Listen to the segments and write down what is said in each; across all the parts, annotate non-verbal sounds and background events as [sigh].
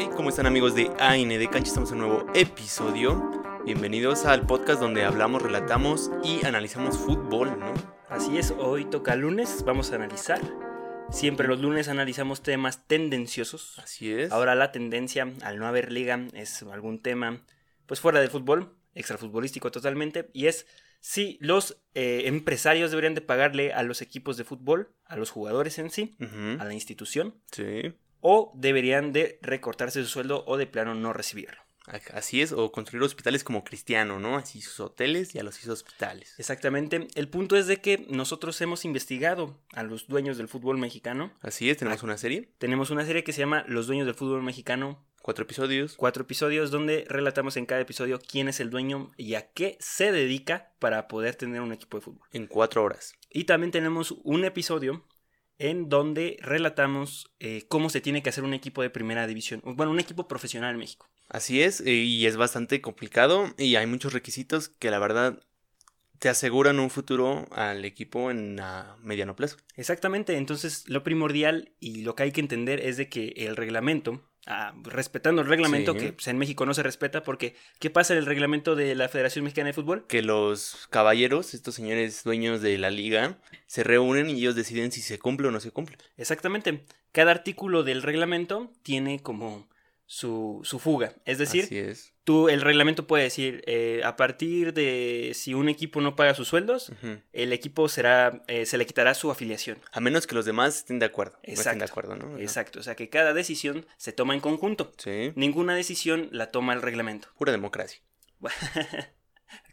Hey, ¿cómo están amigos de AIN de Cancha? Estamos en un nuevo episodio. Bienvenidos al podcast donde hablamos, relatamos y analizamos fútbol, ¿no? Así es, hoy toca lunes, vamos a analizar. Siempre los lunes analizamos temas tendenciosos. Así es. Ahora la tendencia al no haber liga es algún tema pues fuera del fútbol, extrafutbolístico totalmente, y es si los eh, empresarios deberían de pagarle a los equipos de fútbol, a los jugadores en sí, a la institución, Sí. O deberían de recortarse su sueldo o de plano no recibirlo. Así es, o construir hospitales como Cristiano, ¿no? Así sus hoteles y a los hizo hospitales. Exactamente. El punto es de que nosotros hemos investigado a los dueños del fútbol mexicano. Así es, tenemos una serie, Tenemos una serie que se llama Los dueños del fútbol mexicano. cuatro episodios. Cuatro episodios donde relatamos en cada episodio quién es el dueño y a qué se dedica para poder tener un equipo de fútbol. En cuatro horas. Y también tenemos un episodio en donde relatamos eh, cómo se tiene que hacer un equipo de primera división. Bueno, un equipo profesional en México. Así es, y es bastante complicado y hay muchos requisitos que la verdad te aseguran un futuro al equipo en a mediano plazo. Exactamente, entonces lo primordial y lo que hay que entender es de que el reglamento, ah, respetando el reglamento, Sí. que pues, en México no se respeta porque ¿qué pasa en el reglamento de la Federación Mexicana de Fútbol? Que los caballeros, estos señores dueños de la liga, se reúnen y ellos deciden si se cumple o no se cumple. Exactamente, cada artículo del reglamento tiene como su, su fuga, es decir, es. tú el reglamento puede decir eh, a partir de si un equipo no paga sus sueldos, el equipo será, eh, se le quitará su afiliación. A menos que los demás estén de acuerdo. No estén de Exacto, acuerdo, ¿no? Exacto, o sea que cada decisión se toma en conjunto. Sí. Ninguna decisión la toma el reglamento. Pura democracia. [laughs]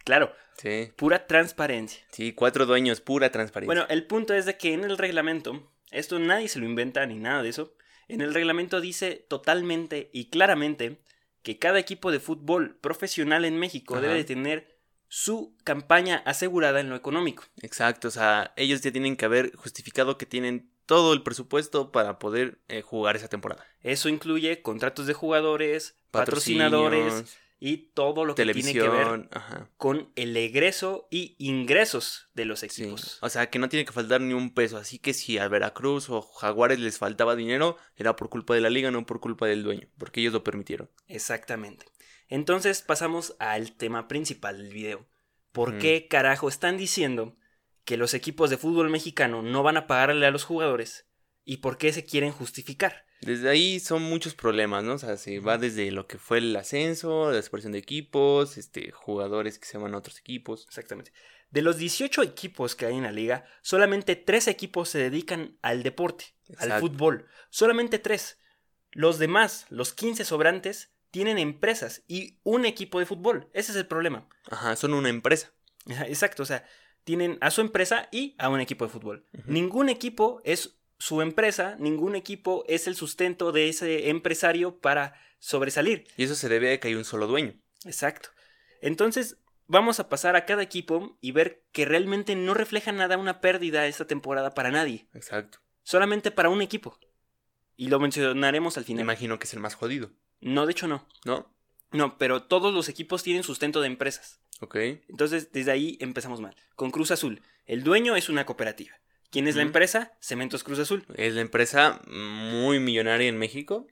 claro, Sí. pura transparencia. Sí, cuatro dueños, pura transparencia. Bueno, el punto es de que en el reglamento, esto nadie se lo inventa ni nada de eso, en el reglamento dice totalmente y claramente que cada equipo de fútbol profesional en México Ajá. debe de tener su campaña asegurada en lo económico. Exacto, o sea, ellos ya tienen que haber justificado que tienen todo el presupuesto para poder eh, jugar esa temporada. Eso incluye contratos de jugadores, patrocinadores y todo lo que tiene que ver televisión, ajá. con el egreso y ingresos de los Sí, equipos. o sea, que no tiene que faltar ni un peso. Así que si a Veracruz o Jaguares les faltaba dinero, era por culpa de la liga, no por culpa del dueño, porque ellos lo permitieron. Exactamente. Entonces pasamos al tema principal del video. ¿Por qué carajo están diciendo que los equipos de fútbol mexicano no van a pagarle a los jugadores? ¿Y por qué se quieren justificar? Desde ahí son muchos problemas, ¿no? O sea, se va desde lo que fue el ascenso, la separación de equipos, este, jugadores que se van a otros equipos. Exactamente. De los 18 equipos que hay en la liga, solamente 3 equipos se dedican al deporte, al fútbol. Solamente 3. Los demás, los 15 sobrantes, tienen empresas y un equipo de fútbol. Ese es el problema. Ajá, son una empresa. Exacto, o sea, tienen a su empresa y a un equipo de fútbol. Ningún equipo es su empresa, ningún equipo es el sustento de ese empresario para sobresalir. Y eso se debe a que hay un solo dueño. Exacto. Entonces, vamos a pasar a cada equipo y ver que realmente no refleja nada una pérdida esta temporada para nadie, Exacto. solamente para un equipo. Y lo mencionaremos al Me final. imagino que es el más jodido, No, de hecho no. ¿no? No, pero todos los equipos tienen sustento de empresas. Ok. Entonces, desde ahí empezamos mal. Con Cruz Azul, el dueño es una cooperativa. ¿Quién es la empresa? Cementos Cruz Azul. Es la empresa muy millonaria en México.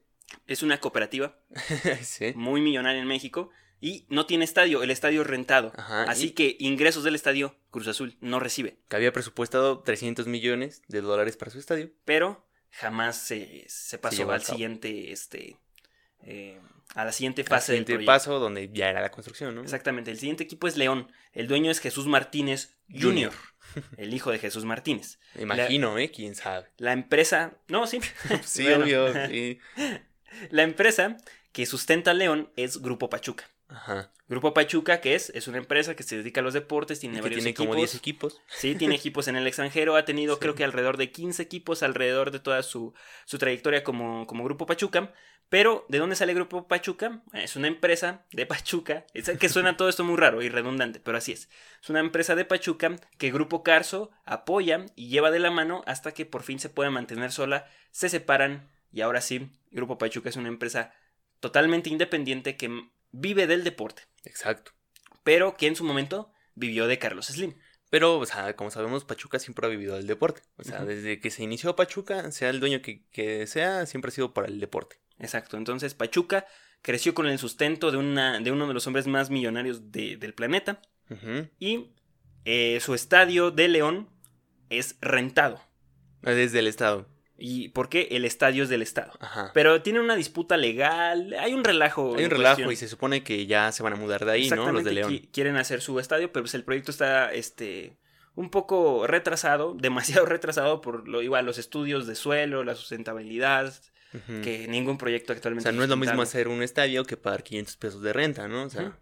Es una cooperativa [laughs] sí. muy millonaria en México y no tiene estadio, el estadio es rentado. Ajá, Así y- que ingresos del estadio Cruz Azul no recibe, Que había presupuestado 300 millones de dólares para su estadio. pero jamás se, se pasó al siguiente, este, eh, a la siguiente fase del siguiente proyecto. paso donde ya era la construcción, ¿no? Exactamente, el siguiente equipo es León. El dueño es Jesús Martínez Junior. El hijo de Jesús Martínez. Me imagino, ¿eh? ¿Quién sabe? La empresa, no, sí, [laughs] Sí, Bueno. obvio. Sí. [laughs] la empresa que sustenta a León es Grupo Pachuca. Ajá. Grupo Pachuca, que es? Es una empresa que se dedica a los deportes, tiene Y varios tiene equipos. como 10 equipos. Sí, tiene [laughs] equipos en el extranjero, ha tenido Sí. creo que alrededor de 15 equipos alrededor de toda su, su trayectoria como, como Grupo Pachuca. Pero, ¿de dónde sale Grupo Pachuca? Es una empresa de Pachuca. Es que suena todo esto muy raro y redundante, pero así es. Es una empresa de Pachuca que Grupo Carso apoya y lleva de la mano hasta que por fin se pueda mantener sola, se separan y ahora sí, Grupo Pachuca es una empresa totalmente independiente que vive del deporte, Exacto. pero que en su momento vivió de Carlos Slim. Pero, o sea, como sabemos, Pachuca siempre ha vivido del deporte. O sea, desde que se inició Pachuca, sea el dueño que, que sea, siempre ha sido para el deporte. Exacto. Entonces, Pachuca creció con el sustento de, una, de uno de los hombres más millonarios de- del planeta. Y eh, su estadio de León es rentado. Desde el Estado. ¿Y por qué? El estadio es del Estado. Ajá. Pero tiene una disputa legal, hay un relajo. Hay un relajo cuestión. y se supone que ya se van a mudar de ahí, ¿no? Los de León. qui- quieren hacer su estadio, pero pues el proyecto está este un poco retrasado, [laughs] demasiado retrasado por lo igual los estudios de suelo, la sustentabilidad, que ningún proyecto O actualmente sea, no es lo mismo hacer un estadio que pagar 500 pesos de renta, ¿no? O sea.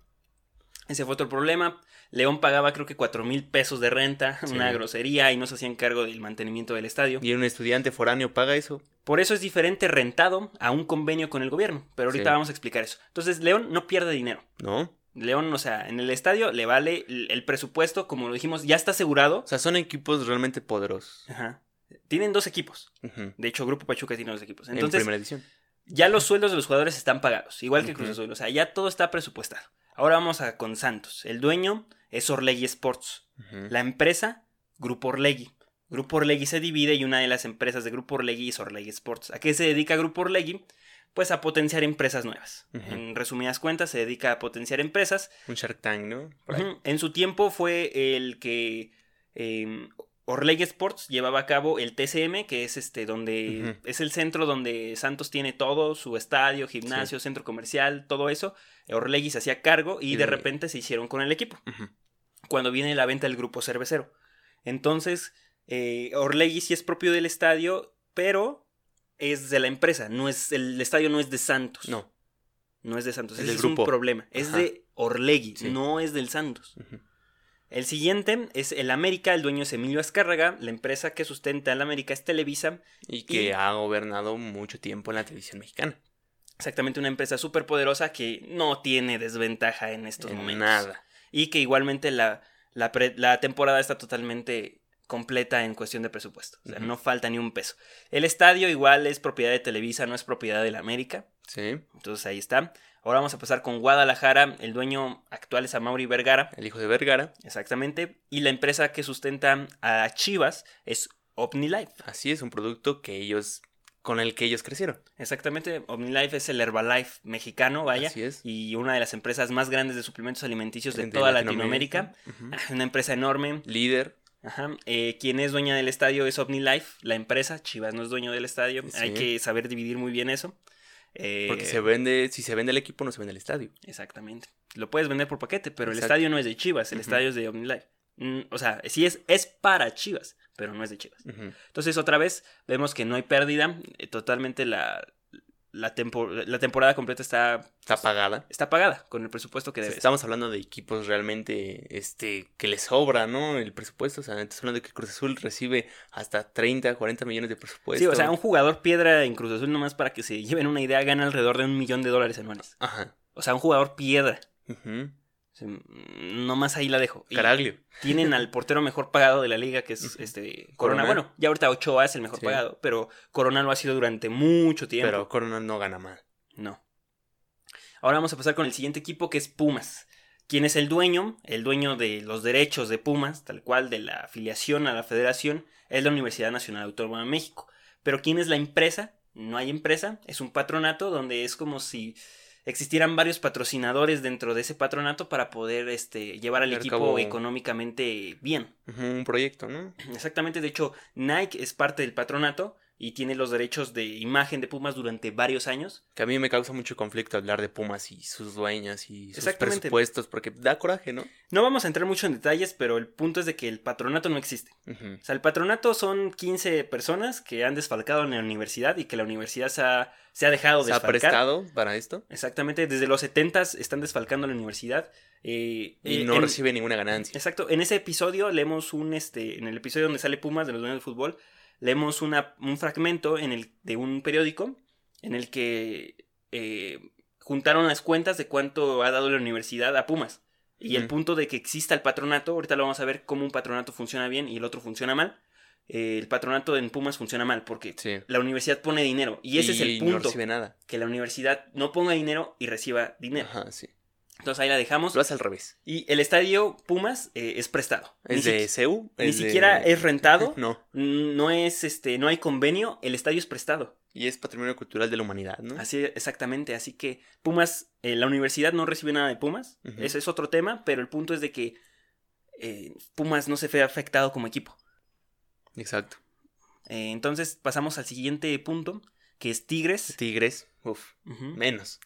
Ese fue otro problema. León pagaba creo que 4 mil pesos de renta, [laughs] Sí. una grosería, y no se hacían cargo del mantenimiento del estadio. y un estudiante foráneo paga eso. Por eso es diferente rentado a un convenio con el gobierno. Pero ahorita Sí. vamos a explicar eso. Entonces, León no pierde dinero. ¿No? León, o sea, en el estadio le vale el presupuesto, como lo dijimos, ya está asegurado. O sea, son equipos realmente poderosos. Ajá. Tienen dos equipos. De hecho, Grupo Pachuca tiene dos equipos. en Entonces, primera edición. ya los sueldos de los jugadores están pagados, igual que Ujú. Cruz Azul. O sea, ya todo está presupuestado. Ahora vamos a con Santos. El dueño es Orlegui Sports. La empresa, Grupo Orlegui. Grupo Orlegui se divide y una de las empresas de Grupo Orlegui es Orlegui Sports. ¿A qué se dedica Grupo Orlegui? Pues a potenciar empresas nuevas. En resumidas cuentas, se dedica a potenciar empresas Un Shark Tank, ¿no? En su tiempo fue el que eh, Orlegui Sports llevaba a cabo el TCM, que es este donde es el centro donde Santos tiene todo, su estadio, gimnasio, centro comercial, todo eso. Orlegui se hacía cargo y, Y de de- repente se hicieron con el equipo. Cuando viene la venta del grupo cervecero. Entonces, eh, Orlegui sí es propio del estadio, pero es de la empresa. No es, el estadio no es de Santos. No. No es de Santos. Es Ese del es grupo. un problema. Es de Orlegui, Sí. no es del Santos. Ujú. El siguiente es el América, el dueño es Emilio Azcárraga, la empresa que sustenta al América es Televisa, Y que Y- ha gobernado mucho tiempo en la televisión mexicana. exactamente una empresa súper poderosa que no tiene desventaja en estos En momentos. nada. Y que igualmente la, la, pre- la temporada está totalmente completa en cuestión de presupuesto, o sea, no falta ni un peso. El estadio igual es propiedad de Televisa, no es propiedad de la América, Sí. entonces ahí está. Ahora vamos a pasar con Guadalajara, el dueño actual es Amaury Vergara, El hijo de Vergara. exactamente, y la empresa que sustenta a Chivas es OmniLife. Así es, un producto que ellos. con el que ellos crecieron. Exactamente, OmniLife es el Herbalife mexicano, vaya, Así es. y una de las empresas más grandes de suplementos alimenticios de De toda Latinoamérica. [laughs] Una empresa enorme. Líder. Ajá. Eh, quien es dueña del estadio es OmniLife, la empresa. Chivas no es dueño del estadio. Sí. Hay que saber dividir muy bien eso. Eh, Porque se vende. Si se vende el equipo, no se vende el estadio. Exactamente. Lo puedes vender por paquete, pero el estadio no es de Chivas, el estadio es de OmniLife. Mm, o sea, sí es, es para Chivas, pero no es de Chivas. Entonces, otra vez, vemos que no hay pérdida. eh, totalmente la, la, tempo- la temporada completa está, Está pagada. está pagada con el presupuesto que debe. Estamos hablando de equipos realmente este que les sobra, ¿no? El presupuesto. O sea, estás hablando de que Cruz Azul recibe hasta 30, 40 millones de presupuesto. Sí, o sea, un jugador piedra en Cruz Azul, nomás para que se lleven una idea, gana alrededor de un millón de dólares anuales. Ajá. O sea, un jugador piedra. Mm, nomás ahí la dejo. Y Caraglio. tienen al portero mejor pagado de la liga, que es [laughs] este Corona. Corona. Bueno, ya ahorita Ochoa es el mejor Sí. pagado, pero Corona lo ha sido durante mucho tiempo. Pero Corona no gana mal. No. Ahora vamos a pasar con el siguiente equipo que es Pumas. ¿Quién es el dueño? El dueño de los derechos de Pumas, tal cual de la afiliación a la federación, es la Universidad Nacional Autónoma de México. Pero ¿quién es la empresa? No hay empresa, es un patronato donde es como si existieran varios patrocinadores dentro de ese patronato para poder este, llevar al equipo cabo- económicamente bien. Un proyecto, ¿no? Exactamente, de hecho, Nike es parte del patronato y tiene los derechos de imagen de Pumas durante varios años. Que a mí me causa mucho conflicto hablar de Pumas y sus dueños y sus presupuestos, porque da coraje, ¿no? No vamos a entrar mucho en detalles, pero el punto es de que el patronato no existe. O sea, el patronato son 15 personas que han desfalcado en la universidad y que la universidad se ha, se ha dejado ¿Se ha prestado para esto? Exactamente, desde los 70 están desfalcando la universidad. eh, Y eh, no en- recibe ninguna ganancia. Exacto, en ese episodio leemos un, este, en el episodio donde sale Pumas de los dueños del fútbol, leemos una, un fragmento en el, de un periódico en el que eh, juntaron las cuentas de cuánto ha dado la universidad a Pumas. Y el punto de que exista el patronato, ahorita lo vamos a ver cómo un patronato funciona bien y el otro funciona mal. Eh, el patronato en Pumas funciona mal porque Sí. la universidad pone dinero y ese es el no punto, recibe nada. que la universidad no ponga dinero y reciba dinero. Ajá, sí. Entonces ahí la dejamos. Lo hace al revés. Y el estadio Pumas eh, es prestado. Es ni de si- CEU. Ni de- siquiera es rentado. [laughs] No. No es este, no hay convenio, el estadio es prestado. Y es patrimonio cultural de la humanidad, ¿no? Así exactamente, así que Pumas, eh, la universidad no recibe nada de Pumas, Ujú. ese es otro tema, pero el punto es de que eh, Pumas no se ve afectado como equipo. Exacto. Entonces pasamos al siguiente punto, que es Tigres. Tigres, uff, menos.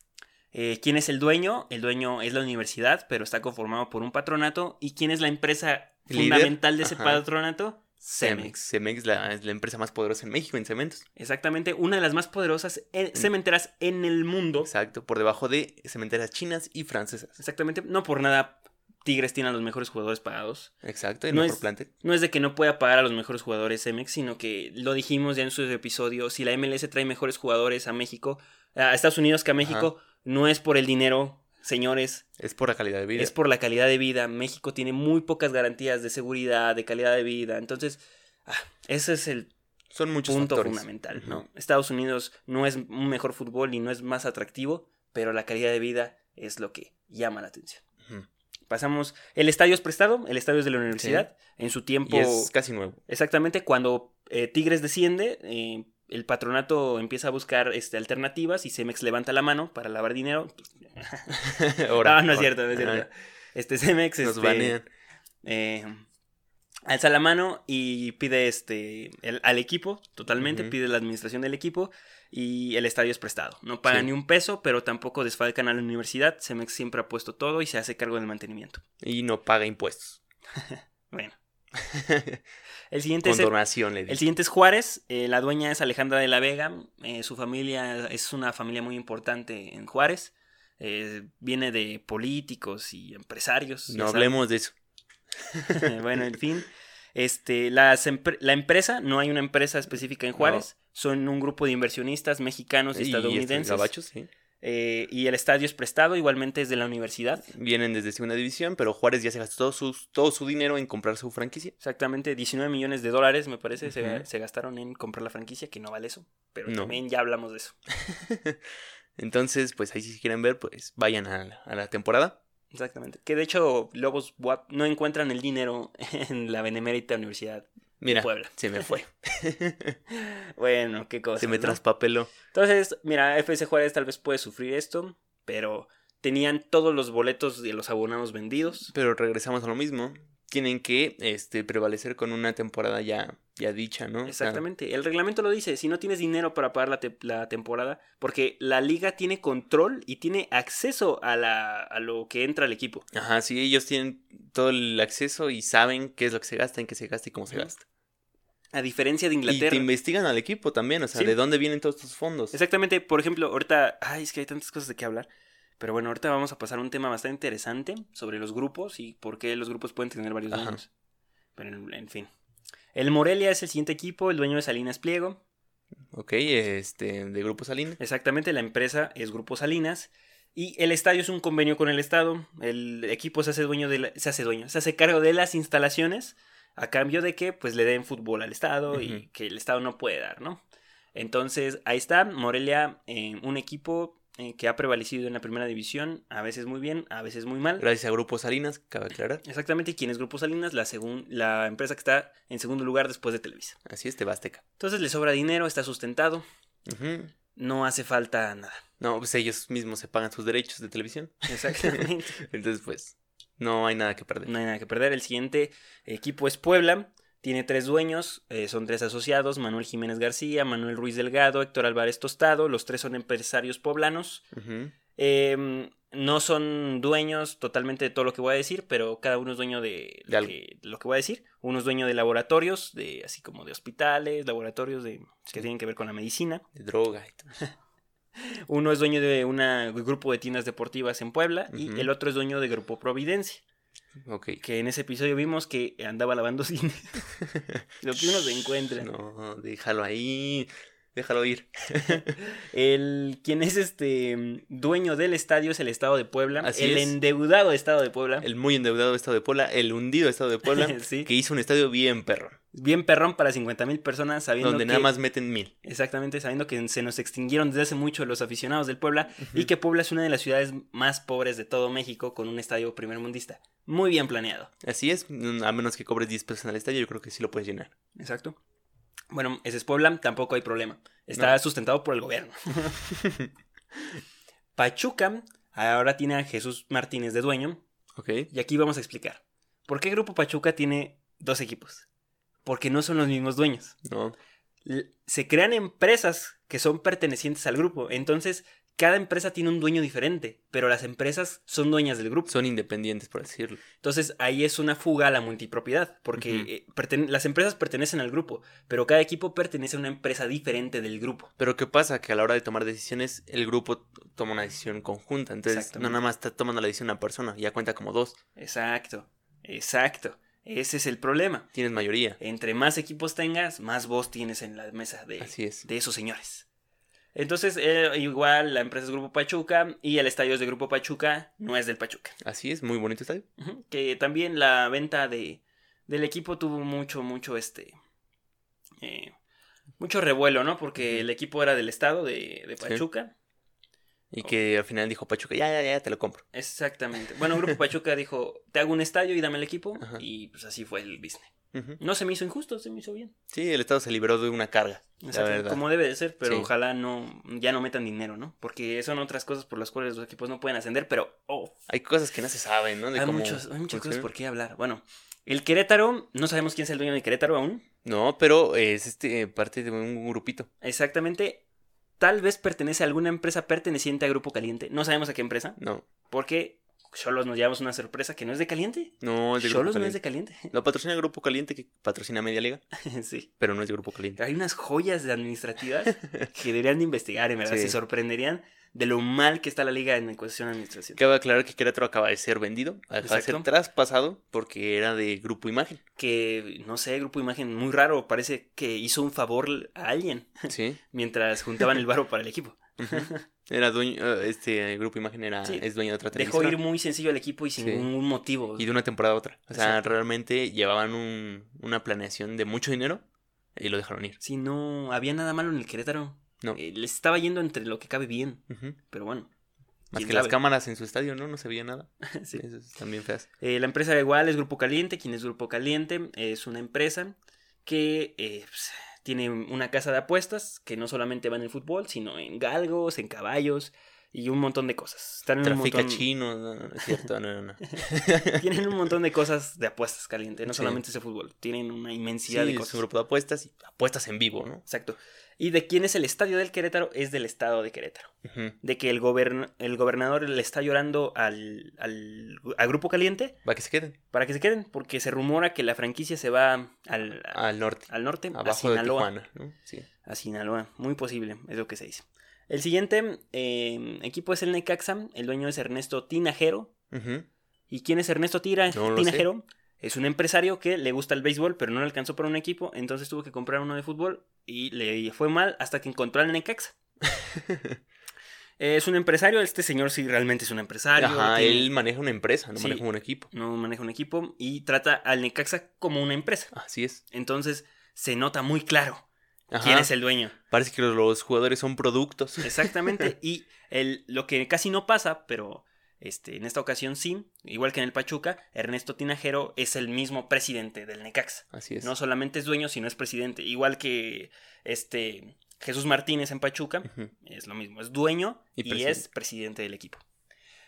Eh, ¿Quién es el dueño? El dueño es la universidad, pero está conformado por un patronato. ¿Y quién es la empresa Líder. fundamental de ese Ajá. patronato? Cemex. Cemex la- es la empresa más poderosa en México en cementos. Exactamente, una de las más poderosas eh, cementeras en el mundo. Exacto, por debajo de cementeras chinas y francesas. Exactamente, no por nada Tigres tiene a los mejores jugadores pagados. Exacto, el No mejor es- plantel. No es de que no pueda pagar a los mejores jugadores Cemex, sino que lo dijimos ya en su episodio, si la MLS trae mejores jugadores a México, a Estados Unidos que a México, no es por el dinero, señores, Es por la calidad de vida. es por la calidad de vida. México tiene muy pocas garantías de seguridad, de calidad de vida, entonces ah, ese es el Son muchos punto factores. fundamental. Estados Unidos no es un mejor fútbol y no es más atractivo, pero la calidad de vida es lo que llama la atención. Pasamos, el estadio es prestado, el estadio es de la universidad, en su tiempo... Y es casi nuevo. Exactamente, cuando eh, Tigres desciende, eh, el patronato empieza a buscar este, alternativas y Cemex levanta la mano para lavar dinero. [laughs] Ahora, no, no es cierto, no es Ajá. cierto. Este Cemex Nos este, banean. eh, alza la mano y pide este el- al equipo, totalmente, pide la administración del equipo y el estadio es prestado. No pagan Sí. ni un peso, pero tampoco desfalcan a la universidad. Cemex siempre ha puesto todo y se hace cargo del mantenimiento. Y no paga impuestos. [laughs] Bueno. [laughs] El siguiente Con es el- le siguiente es Juárez, eh, la dueña es Alejandra de la Vega, eh, su familia es una familia muy importante en Juárez, eh, viene de políticos y empresarios. No hablemos de eso. [laughs] bueno, en fin, este, las empre- la empresa, no hay una empresa específica en Juárez, son un grupo de inversionistas mexicanos y, Y estos estadounidenses. gabachos, sí. Eh, y el estadio es prestado, igualmente es de la universidad. Vienen desde segunda división, pero Juárez ya se gastó todo su, todo su dinero en comprar su franquicia. Exactamente, 19 millones de dólares, me parece, se, se gastaron en comprar la franquicia, que no vale eso. Pero No. también ya hablamos de eso. [laughs] Entonces, pues ahí si quieren ver, pues vayan a la, a la temporada. Exactamente. Que de hecho, Lobos WAP no encuentran el dinero [laughs] en la Benemérita Universidad Mira, Puebla. se me fue. [laughs] Bueno, qué cosa. se me ¿no? traspapeló. Entonces, mira, FC Juárez tal vez puede sufrir esto, pero tenían todos los boletos de los abonados vendidos. Pero regresamos a lo mismo. Tienen que este, prevalecer con una temporada ya, ya dicha, ¿no? O sea, Exactamente. El reglamento lo dice, si no tienes dinero para pagar la, te- la temporada, porque la liga tiene control y tiene acceso a, la, a lo que entra al equipo. ajá, sí, ellos tienen todo el acceso y saben qué es lo que se gasta, en qué se gasta y cómo se gasta. A diferencia de Y te Inglaterra. investigan al equipo también, o sea, Sí. de dónde vienen todos estos fondos. Exactamente, por ejemplo, ahorita, ay, es que hay tantas cosas de qué hablar. Pero bueno, ahorita vamos a pasar a un tema bastante interesante sobre los grupos y por qué los grupos pueden tener varios Ajá. Pero en fin. El Morelia es el siguiente equipo, el dueño de Salinas Pliego. Ok, este, de Grupo Salina. Exactamente, la empresa es Grupo Salinas. Y el estadio es un convenio con el Estado. El equipo se hace dueño de la- se hace dueño, se hace cargo de las instalaciones a cambio de que pues le den fútbol al Estado y que el Estado no puede dar, ¿no? Entonces, ahí está, Morelia, eh, un equipo eh, que ha prevalecido en la primera división, a veces muy bien, a veces muy mal. Gracias a Grupo Salinas, cabe aclarar. Exactamente, ¿quién es Grupo Salinas? La, segun- la empresa que está en segundo lugar después de Televisa. Así es, Tebasteca. Entonces le sobra dinero, está sustentado, no hace falta nada. No, pues ellos mismos se pagan sus derechos de televisión. Exactamente. [laughs] Entonces, pues, no hay nada que perder. No hay nada que perder. El siguiente equipo es Puebla. Tiene tres dueños, eh, son tres asociados, Manuel Jiménez García, Manuel Ruiz Delgado, Héctor Álvarez Tostado, los tres son empresarios poblanos. Eh, no son dueños totalmente de todo lo que voy a decir, pero cada uno es dueño de, que- lo que voy a decir. Uno es dueño de laboratorios, de así como de hospitales, laboratorios de, que tienen que ver con la medicina. De droga y todo. [laughs] Uno es dueño de un grupo de tiendas deportivas en Puebla y el otro es dueño de Grupo Providencia. Que en ese episodio vimos que andaba lavando [laughs] cine. Lo que uno se encuentra. No, déjalo ahí. Déjalo ir. [laughs] El quien es este dueño del estadio es el Estado de Puebla, Así el es. endeudado Estado de Puebla. El muy endeudado Estado de Puebla, el hundido Estado de Puebla, [laughs] Sí. que hizo un estadio bien perro. Bien perrón para 50 mil personas, sabiendo Donde que... nada más meten mil. Exactamente, sabiendo que se nos extinguieron desde hace mucho los aficionados del Puebla y que Puebla es una de las ciudades más pobres de todo México con un estadio primermundista. Muy bien planeado. Así es, a menos que cobres 10 pesos en el estadio, yo creo que sí lo puedes llenar. Exacto. Bueno, ese es Puebla, tampoco hay problema. Está No. sustentado por el gobierno. [laughs] Pachuca ahora tiene a Jesús Martínez de dueño Ok. y aquí vamos a explicar. ¿Por qué Grupo Pachuca tiene dos equipos? Porque no son los mismos dueños. No. Se crean empresas que son pertenecientes al grupo. Entonces, cada empresa tiene un dueño diferente, pero las empresas son dueñas del grupo. Son independientes, por decirlo. Entonces, ahí es una fuga a la multipropiedad, porque eh, las empresas pertenecen al grupo, pero cada equipo pertenece a una empresa diferente del grupo. Pero ¿qué pasa? Que a la hora de tomar decisiones, el grupo toma una decisión conjunta. Entonces, no nada más está tomando la decisión una persona, ya cuenta como dos. Exacto, exacto. Ese es el problema. Tienes mayoría. Entre más equipos tengas, más voz tienes en la mesa de, Así es. de esos señores. Entonces, eh, igual la empresa es Grupo Pachuca y el estadio es de Grupo Pachuca, no es del Pachuca. Así es, muy bonito estadio. Que también la venta de, del equipo tuvo mucho, mucho este. eh, mucho revuelo, ¿no? Porque el equipo era del estado de, de. Pachuca. Y que al final dijo Pachuca, ya, ya, ya, te lo compro. Exactamente. Bueno, Grupo Pachuca dijo: Te hago un estadio y dame el equipo. Ajá. Y pues así fue el business. No se me hizo injusto, se me hizo bien. Sí, el Estado se liberó de una carga. Exacto, como debe de ser, pero Sí. ojalá no ya no metan dinero, ¿no? Porque son otras cosas por las cuales los equipos no pueden ascender, pero oh, Hay cosas que no se saben, ¿no? De hay, cómo muchos, hay muchas cosas por qué hablar. Bueno, el Querétaro, no sabemos quién es el dueño de Querétaro aún. No, pero es este parte de un grupito. Exactamente. Tal vez pertenece a alguna empresa perteneciente a Grupo Caliente. No sabemos a qué empresa. No, Porque Cholos nos llevamos una sorpresa que no es de Caliente. no es de Cholos no es de Caliente. [laughs] Lo patrocina Grupo Caliente que patrocina Media Liga, sí. pero no es de Grupo Caliente. Hay unas joyas de administrativas [laughs] que deberían de investigar, en verdad. Sí. Se sorprenderían de lo mal que está la liga en cuestión de administración. Cabe aclarar que Querétaro acaba de ser vendido, acaba de ser traspasado porque era de Grupo Imagen. Que, no sé, Grupo Imagen muy raro. Parece que hizo un favor a alguien Sí. [laughs] mientras juntaban el varo para el equipo. Era dueño, eh, este Grupo Imagen era, Sí. es dueño de otra Dejó televisora. ir muy sencillo al equipo y sin Sí. ningún motivo. Y de una temporada a otra. O sea, Exacto. realmente llevaban un- una planeación de mucho dinero y lo dejaron ir. Si no había nada malo en el Querétaro. No. Eh, les estaba yendo entre lo que cabe bien. Pero bueno. Más ¿Quién que las cámaras en su estadio, ¿no? No se veía nada. [laughs] Sí. Eso es también feas. Eh, la empresa igual es Grupo Caliente. ¿Quién es Grupo Caliente? Es una empresa que eh, pues, tiene una casa de apuestas que no solamente va en el fútbol, sino en galgos, en caballos y un montón de cosas. Están en un Trafica montón- chinos, no, es cierto, no, no, no. [laughs] Tienen un montón de cosas de apuestas caliente, no Sí. solamente ese fútbol. Tienen una Sí, inmensidad de es cosas. un grupo de apuestas y apuestas en vivo, ¿no? Exacto. ¿Y de quién es el estadio del Querétaro? Es del estado de Querétaro. De que el, gobern- el gobernador le está llorando al, al, al Grupo Caliente Va que se queden. para que se queden, porque se rumora que la franquicia se va al, Al norte. al norte, a de Sinaloa. Tijuana, ¿no? Sí. A Sinaloa, muy posible, es lo que se dice. El siguiente eh, equipo es el Necaxa, el dueño es Ernesto Tinajero. ¿Y quién es Ernesto Tira, No Tinajero? Es un empresario que le gusta el béisbol, pero no le alcanzó para un equipo, entonces tuvo que comprar uno de fútbol y le fue mal hasta que encontró al Necaxa. [laughs] es un empresario, este señor sí realmente es un empresario. Ajá, tiene- él maneja una empresa, no Sí. maneja un equipo. no maneja un equipo y trata al Necaxa como una empresa. Así es. Entonces se nota muy claro Ajá. quién es el dueño. Parece que los, los jugadores son productos. [laughs] Exactamente. y el, lo que casi no pasa, pero este, en esta ocasión sí, igual que en el Pachuca, Ernesto Tinajero es el mismo presidente del Necaxa. Así es. No solamente es dueño, sino es presidente. Igual que este Jesús Martínez en Pachuca, es lo mismo. Es dueño Y y, es presidente del equipo.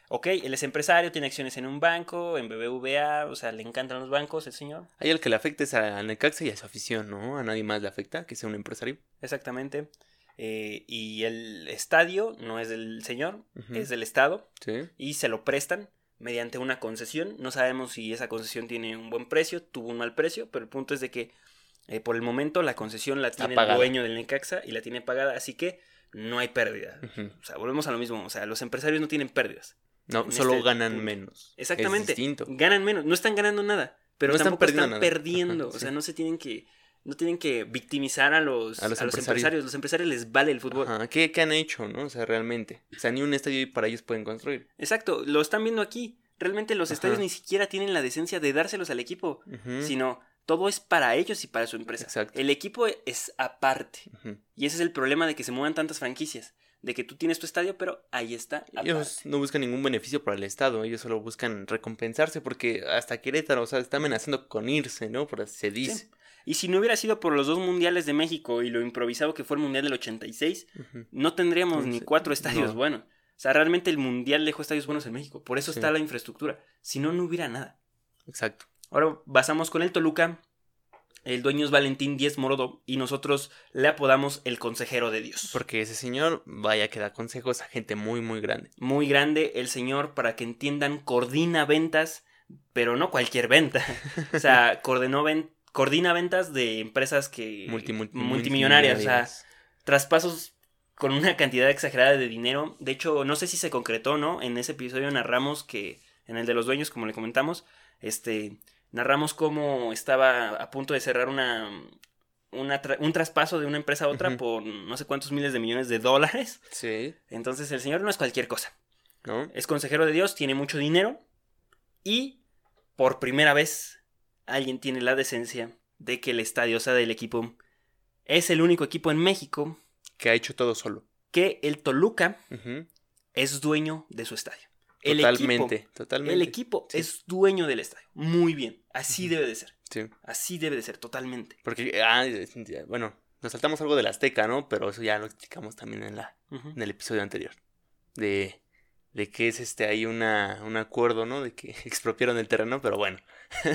Ok, él es empresario, tiene acciones en un banco, en BBVA, o sea, le encantan los bancos, el señor. Ahí el que le afecta es a Necaxa y a su afición, ¿no? A nadie más le afecta que sea un empresario. Exactamente. Eh, y el estadio no es del señor, es del Estado. Sí. y se lo prestan mediante una concesión. No sabemos si esa concesión tiene un buen precio, tuvo un mal precio, pero el punto es de que eh, por el momento la concesión la tiene el dueño del Necaxa y la tiene pagada, así que no hay pérdida. O sea, volvemos a lo mismo, o sea, los empresarios no tienen pérdidas. No, solo este ganan punto. menos. Exactamente. Es distinto. Ganan menos, no están ganando nada, pero No están perdiendo están nada. perdiendo. Ajá, o sea, no se tienen que no tienen que victimizar a los, A los a los empresarios. empresarios. Los empresarios les vale el fútbol. Ajá, ¿Qué, qué han hecho, no? O sea, realmente. O sea, ni un estadio para ellos pueden construir. Exacto, lo están viendo aquí. Realmente los Ajá. estadios ni siquiera tienen la decencia de dárselos al equipo. Sino Todo es para ellos y para su empresa. Exacto. El equipo es aparte. Y ese es el problema de que se muevan tantas franquicias. De que tú tienes tu estadio, pero ahí está. Ellos aparte. no buscan ningún beneficio para el Estado, ellos solo buscan recompensarse porque hasta Querétaro, o sea, está amenazando con irse, ¿no? Por así se dice. Y si no hubiera sido por los dos mundiales de México y lo improvisado que fue el mundial del 86, Ujú. no tendríamos ni cuatro estadios no. buenos. O sea, realmente el mundial dejó estadios buenos en México. Por eso Sí. está la infraestructura. Si no, no hubiera nada. Exacto. Ahora basamos con el Toluca. El dueño es Valentín Díez Morodo y nosotros le apodamos el consejero de Dios. Porque ese señor, vaya que da consejos a gente muy, muy grande. Muy grande el señor, para que entiendan, coordina ventas, pero no cualquier venta. [laughs] O sea, coordinó ven- coordina ventas de empresas que Multi, multi- multimillonarias. O sea, multimillonarias. traspasos con una cantidad exagerada de dinero. De hecho, no sé si se concretó, ¿no? En ese episodio narramos que, en el de los dueños, como le comentamos, este, narramos cómo estaba a punto de cerrar una, una tra- un traspaso de una empresa a otra por no sé cuántos miles de millones de dólares. Sí, Entonces el señor no es cualquier cosa. ¿no? Es consejero de Dios, tiene mucho dinero y por primera vez alguien tiene la decencia de que el estadio, o sea, del equipo, es el único equipo en México Que ha hecho todo solo. que el Toluca es dueño de su estadio. El Totalmente, equipo, totalmente. el equipo Sí. es dueño del estadio. Muy bien. Así debe de ser. Sí, Así debe de ser, totalmente. porque, ah, bueno, nos saltamos algo del Azteca, ¿no? Pero eso ya lo explicamos también en, la, en el episodio anterior. De, de que es este ahí una, un acuerdo, ¿no? De que [laughs] expropiaron el terreno, pero bueno.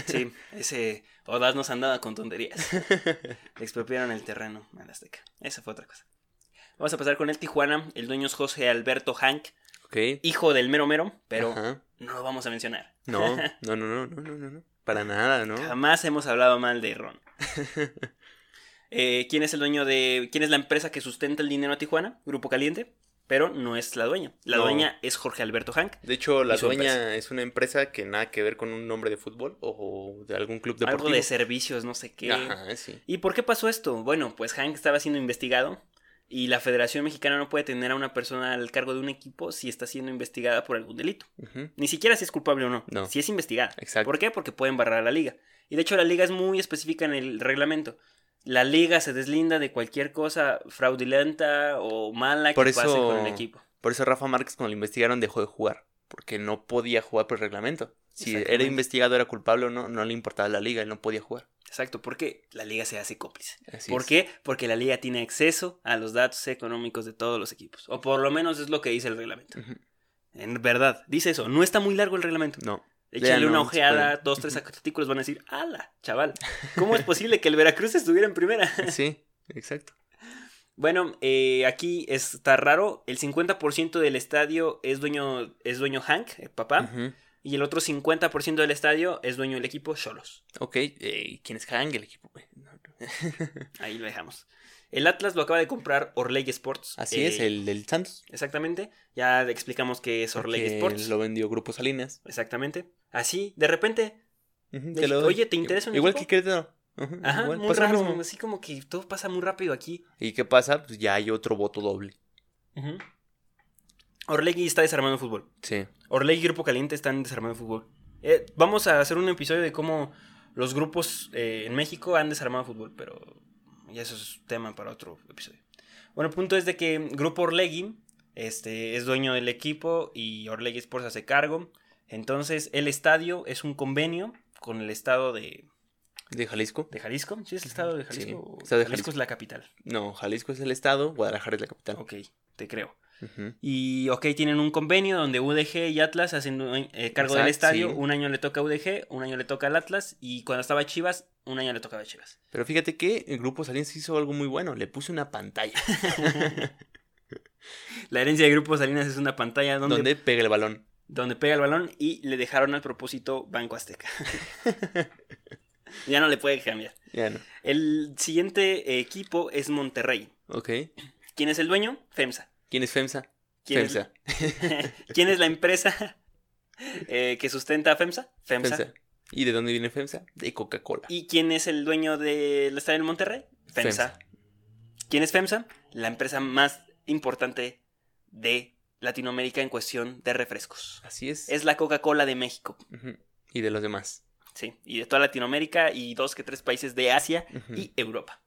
Sí, [laughs] ese Odaz nos andaba con tonterías. [laughs] Expropiaron el terreno al Azteca. Esa fue otra cosa. Vamos a pasar con el Tijuana. El dueño es José Alberto Hank, ok. hijo del mero mero, pero Ajá. no lo vamos a mencionar. [laughs] No, no, no, no, no, no, no. Para nada, ¿no? Jamás hemos hablado mal de Ron. [laughs] Eh, ¿Quién es el dueño de. ¿Quién es la empresa que sustenta el dinero a Tijuana? Grupo Caliente. Pero no es la dueña. La No. dueña es Jorge Alberto Hank. De hecho, la dueña empresa. es una empresa que nada que ver con un nombre de fútbol o de algún club deportivo. Algo de servicios, no sé qué. Ajá, sí. ¿Y por qué pasó esto? Bueno, pues Hank estaba siendo investigado y la Federación Mexicana no puede tener a una persona al cargo de un equipo si está siendo investigada por algún delito. Ni siquiera si es culpable o no. No. Si es investigada. Exacto. ¿Por qué? Porque pueden barrar a la liga. Y de hecho la liga es muy específica en el reglamento. La liga se deslinda de cualquier cosa fraudulenta o mala Por que pase eso- con el equipo. Por eso Rafa Márquez cuando lo investigaron dejó de jugar, porque no podía jugar por el reglamento. Si era investigado, era culpable o no, no le importaba la liga, él no podía jugar. Exacto, porque la liga se hace cómplice. Así ¿Por es. qué? Porque la liga tiene acceso a los datos económicos de todos los equipos. O por lo menos es lo que dice el reglamento. En verdad, dice eso. No está muy largo el reglamento. No. Échale una ojeada, dos, tres artículos van a decir, ¡ala, chaval! [laughs] ¿Cómo es posible que el Veracruz estuviera en primera? [laughs] Sí, exacto. bueno, eh, aquí está raro. El 50% del estadio es dueño, es dueño Hank, el papá. Y el otro 50% del estadio es dueño del equipo Cholos. Ok, eh, ¿quién es? El equipo. [laughs] Ahí lo dejamos. El Atlas lo acaba de comprar Orley Sports. Así Eh, es, el del Santos. Exactamente. Ya explicamos qué es Orley que Sports. Lo vendió Grupo Salinas. Exactamente. Así, de repente. Te lo oye, ¿te interesa un Igual equipo? que Querétaro. Ajá, igual, muy pasa raro. mismo. Así como que todo pasa muy rápido aquí. ¿Y qué pasa? Pues ya hay otro voto doble. Ujú. Orlegui está desarmando fútbol. Sí. Orlegui y Grupo Caliente están desarmando fútbol. Eh, vamos a hacer un episodio de cómo los grupos eh, en México han desarmado fútbol, pero ya eso es tema para otro episodio. Bueno, el punto es de que Grupo Orlegui este, es dueño del equipo y Orlegui Sports hace cargo. Entonces, el estadio es un convenio con el estado de, ¿De Jalisco? de Jalisco. ¿Sí es el estado de Sí, Jalisco? estado de Jalisco Jalisco. es la capital. No, Jalisco es el estado, Guadalajara es la capital. Ok, te creo. Y ok, tienen un convenio donde UDG y Atlas hacen eh, cargo del estadio. sí. Un año le toca a UDG, un año le toca al Atlas. Y cuando estaba Chivas, un año le tocaba a Chivas. Pero fíjate que el Grupo Salinas hizo algo muy bueno. Le puse una pantalla [laughs] La herencia de Grupo Salinas es una pantalla donde, donde pega el balón. donde pega el balón y le dejaron al propósito Banco Azteca. [laughs] ya no le puede cambiar. Ya no. El siguiente equipo es Monterrey. Ok. ¿Quién es el dueño? FEMSA. ¿Quién es FEMSA? ¿Quién, es, FEMSA. [laughs] ¿Quién es la empresa eh, que sustenta a FEMSA? FEMSA. FEMSA. ¿Y de dónde viene FEMSA? De Coca-Cola. ¿Y quién es el dueño del estadio en Monterrey? FEMSA. FEMSA. ¿Quién es FEMSA? La empresa más importante de Latinoamérica en cuestión de refrescos. Así es. Es la Coca-Cola de México. Y de los demás. Sí, y de toda Latinoamérica y dos que tres países de Asia y Europa.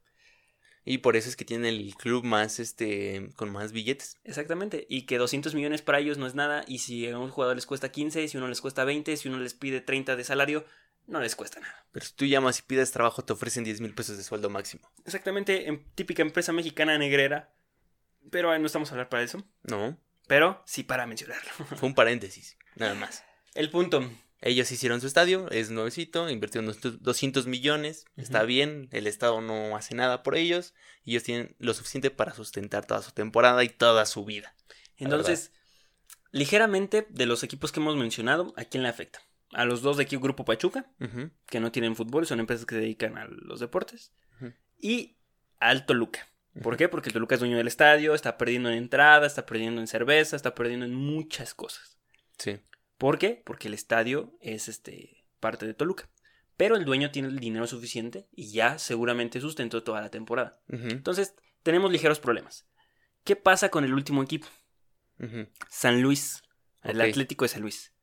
Y por eso es que tiene el club más, este, con más billetes. Exactamente, y que 200 millones para ellos no es nada, y si a un jugador les cuesta 15, si uno les cuesta 20, si uno les pide 30 de salario, no les cuesta nada. Pero si tú llamas y pides trabajo, te ofrecen 10 mil pesos de sueldo máximo. Exactamente, en típica empresa mexicana negrera, pero no estamos a hablar para eso, No, pero sí para mencionarlo. fue un paréntesis, nada más. El punto, Ellos hicieron su estadio, es nuevecito, invirtieron dos- 200 millones, está bien, el Estado no hace nada por ellos, y ellos tienen lo suficiente para sustentar toda su temporada y toda su vida. Entonces, ligeramente de los equipos que hemos mencionado, ¿a quién le afecta? A los dos de aquí, Grupo Pachuca, que no tienen fútbol, son empresas que se dedican a los deportes, y al Toluca. ¿Por qué? Porque el Toluca es dueño del estadio, está perdiendo en entrada, está perdiendo en cerveza, está perdiendo en muchas cosas. Sí, ¿Por qué? Porque el estadio es este parte de Toluca. Pero el dueño tiene el dinero suficiente y ya seguramente sustentó toda la temporada. Entonces, tenemos ligeros problemas. ¿Qué pasa con el último equipo? San Luis. El. Atlético de San Luis.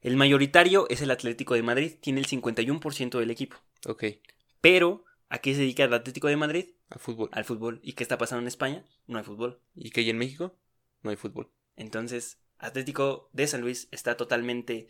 El mayoritario es el Atlético de Madrid, tiene el 51% del equipo. ok, Pero, ¿a qué se dedica el Atlético de Madrid? a fútbol. Al fútbol. ¿Y qué está pasando en España? No hay fútbol. ¿Y qué hay en México? No hay fútbol. Entonces, Atlético de San Luis está totalmente...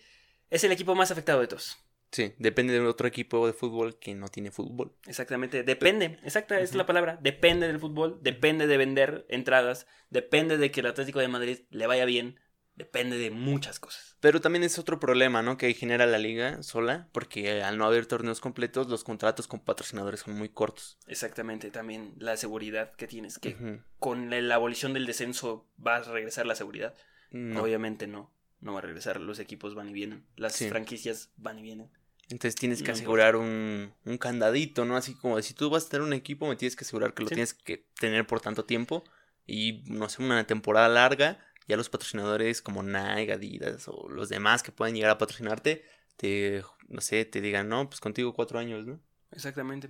Es el equipo más afectado de todos. Sí, depende de otro equipo de fútbol que no tiene fútbol. Exactamente, depende, exacta es la palabra, depende del fútbol, depende de vender entradas, depende de que el Atlético de Madrid le vaya bien, depende de muchas cosas. Pero también es otro problema, ¿no? Que genera la liga sola, porque al no haber torneos completos, los contratos con patrocinadores son muy cortos. Exactamente, también la seguridad que tienes, que con la abolición del descenso va a regresar la seguridad. No. Obviamente no, no va a regresar, los equipos van y vienen, las Sí. franquicias van y vienen. Entonces tienes que No asegurar un, un candadito, ¿no? Así como si tú vas a tener un equipo, me tienes que asegurar que lo Sí. tienes que tener por tanto tiempo. Y no sé, una temporada larga, ya los patrocinadores como Nike, Adidas o los demás que pueden llegar a patrocinarte, te, no sé, te digan, no, pues contigo cuatro años, ¿no? Exactamente.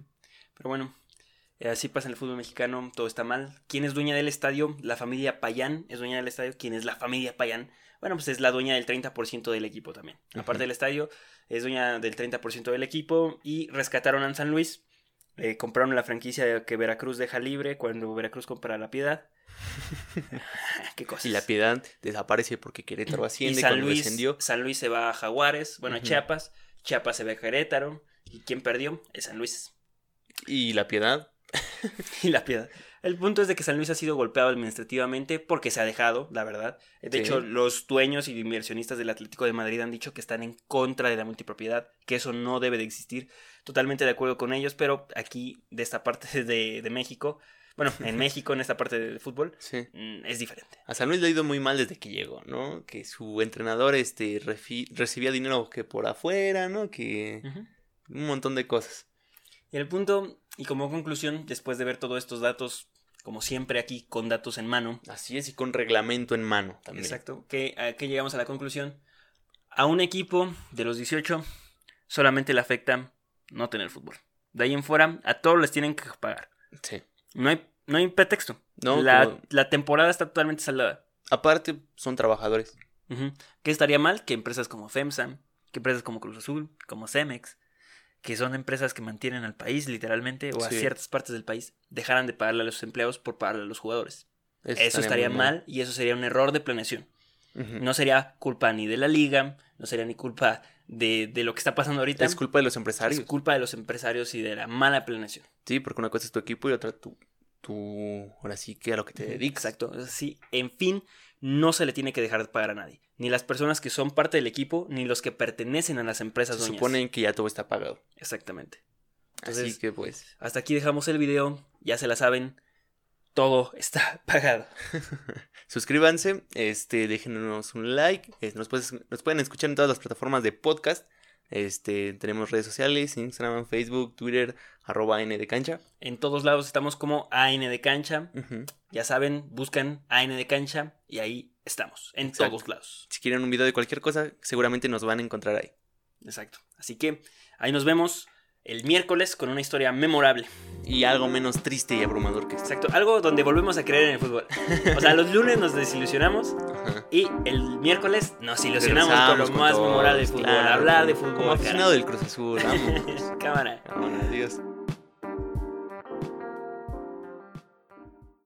Pero bueno, así pasa en el fútbol mexicano, todo está mal. ¿Quién es dueña del estadio? La familia Payán es dueña del estadio. ¿Quién es la familia Payán? Bueno, pues es la dueña del 30% del equipo también. Aparte del estadio, es dueña del 30% del equipo y rescataron a San Luis. eh, compraron la franquicia que Veracruz deja libre cuando Veracruz compra la piedad. [laughs] Qué cosas. Y la piedad desaparece porque Querétaro Y asciende San cuando Luis, descendió. San Luis se va a Jaguares, bueno, a. Chiapas. Chiapas se va a Querétaro. ¿Y quién perdió? Es San Luis. Y la piedad, [laughs] y la piedad. El punto es de que San Luis ha sido golpeado administrativamente porque se ha dejado, la verdad. De Sí. hecho, los dueños y inversionistas del Atlético de Madrid han dicho que están en contra de la multipropiedad, que eso no debe de existir. Totalmente de acuerdo con ellos, pero aquí, de esta parte [laughs] de, de México, bueno, en [laughs] México, en esta parte del fútbol, sí. mm, es diferente. A San Luis le ha ido muy mal desde que llegó, ¿no? Que su entrenador este, recibía dinero que por afuera, ¿no? Que un montón de cosas. Y el punto, y como conclusión, después de ver todos estos datos, como siempre aquí, con datos en mano, Así es, y con reglamento en mano también. Exacto. Que, a que llegamos a la conclusión. A un equipo de los 18 solamente le afecta no tener fútbol. De ahí en fuera, a todos les tienen que pagar. Sí. No hay, no hay pretexto. No, la, como- la temporada está totalmente saldada. Aparte, son trabajadores. Ujú. ¿Qué estaría mal? Que empresas como FEMSA, que empresas como Cruz Azul, como Cemex, que son empresas que mantienen al país literalmente o a Sí. ciertas partes del país, dejaran de pagarle a los empleados por pagarle a los jugadores. Eso, estaría mal y eso sería un error de planeación. No sería culpa ni de la liga, no sería ni culpa de, de lo que está pasando ahorita. Es culpa de los empresarios. Es culpa de los empresarios y de la mala planeación. Sí, porque una cosa es tu equipo y otra tu, tu ahora sí que a lo que te dedicas. Exacto. Sí, en fin, no se le tiene que dejar de pagar a nadie. Ni las personas que son parte del equipo, ni los que pertenecen a las empresas Se dueñas. supone que ya todo está pagado. Exactamente. Entonces, Así que pues. hasta aquí dejamos el video. Ya se la saben. Todo [laughs] está pagado. [laughs] Suscríbanse, este, déjenos un like. eh, Nos, puedes- nos pueden escuchar en todas las plataformas de podcast. Este, tenemos redes sociales, Instagram, Facebook, Twitter, arroba N de cancha. En todos lados estamos como AN de cancha. Ya saben, buscan AN de cancha y ahí estamos. En Exacto. todos lados. Si quieren un video de cualquier cosa, seguramente nos van a encontrar ahí. Exacto. Así que ahí nos vemos. El miércoles con una historia memorable. Y algo menos triste y abrumador que esto. Exacto, algo donde volvemos a creer en el fútbol. [laughs] O sea, los lunes nos desilusionamos Ajá. y el miércoles nos ilusionamos con lo con más todos, memorable del fútbol. claro, hablar de fútbol. Como aficionado del Cruz Azul. [laughs] Cámara. Vámonos, adiós.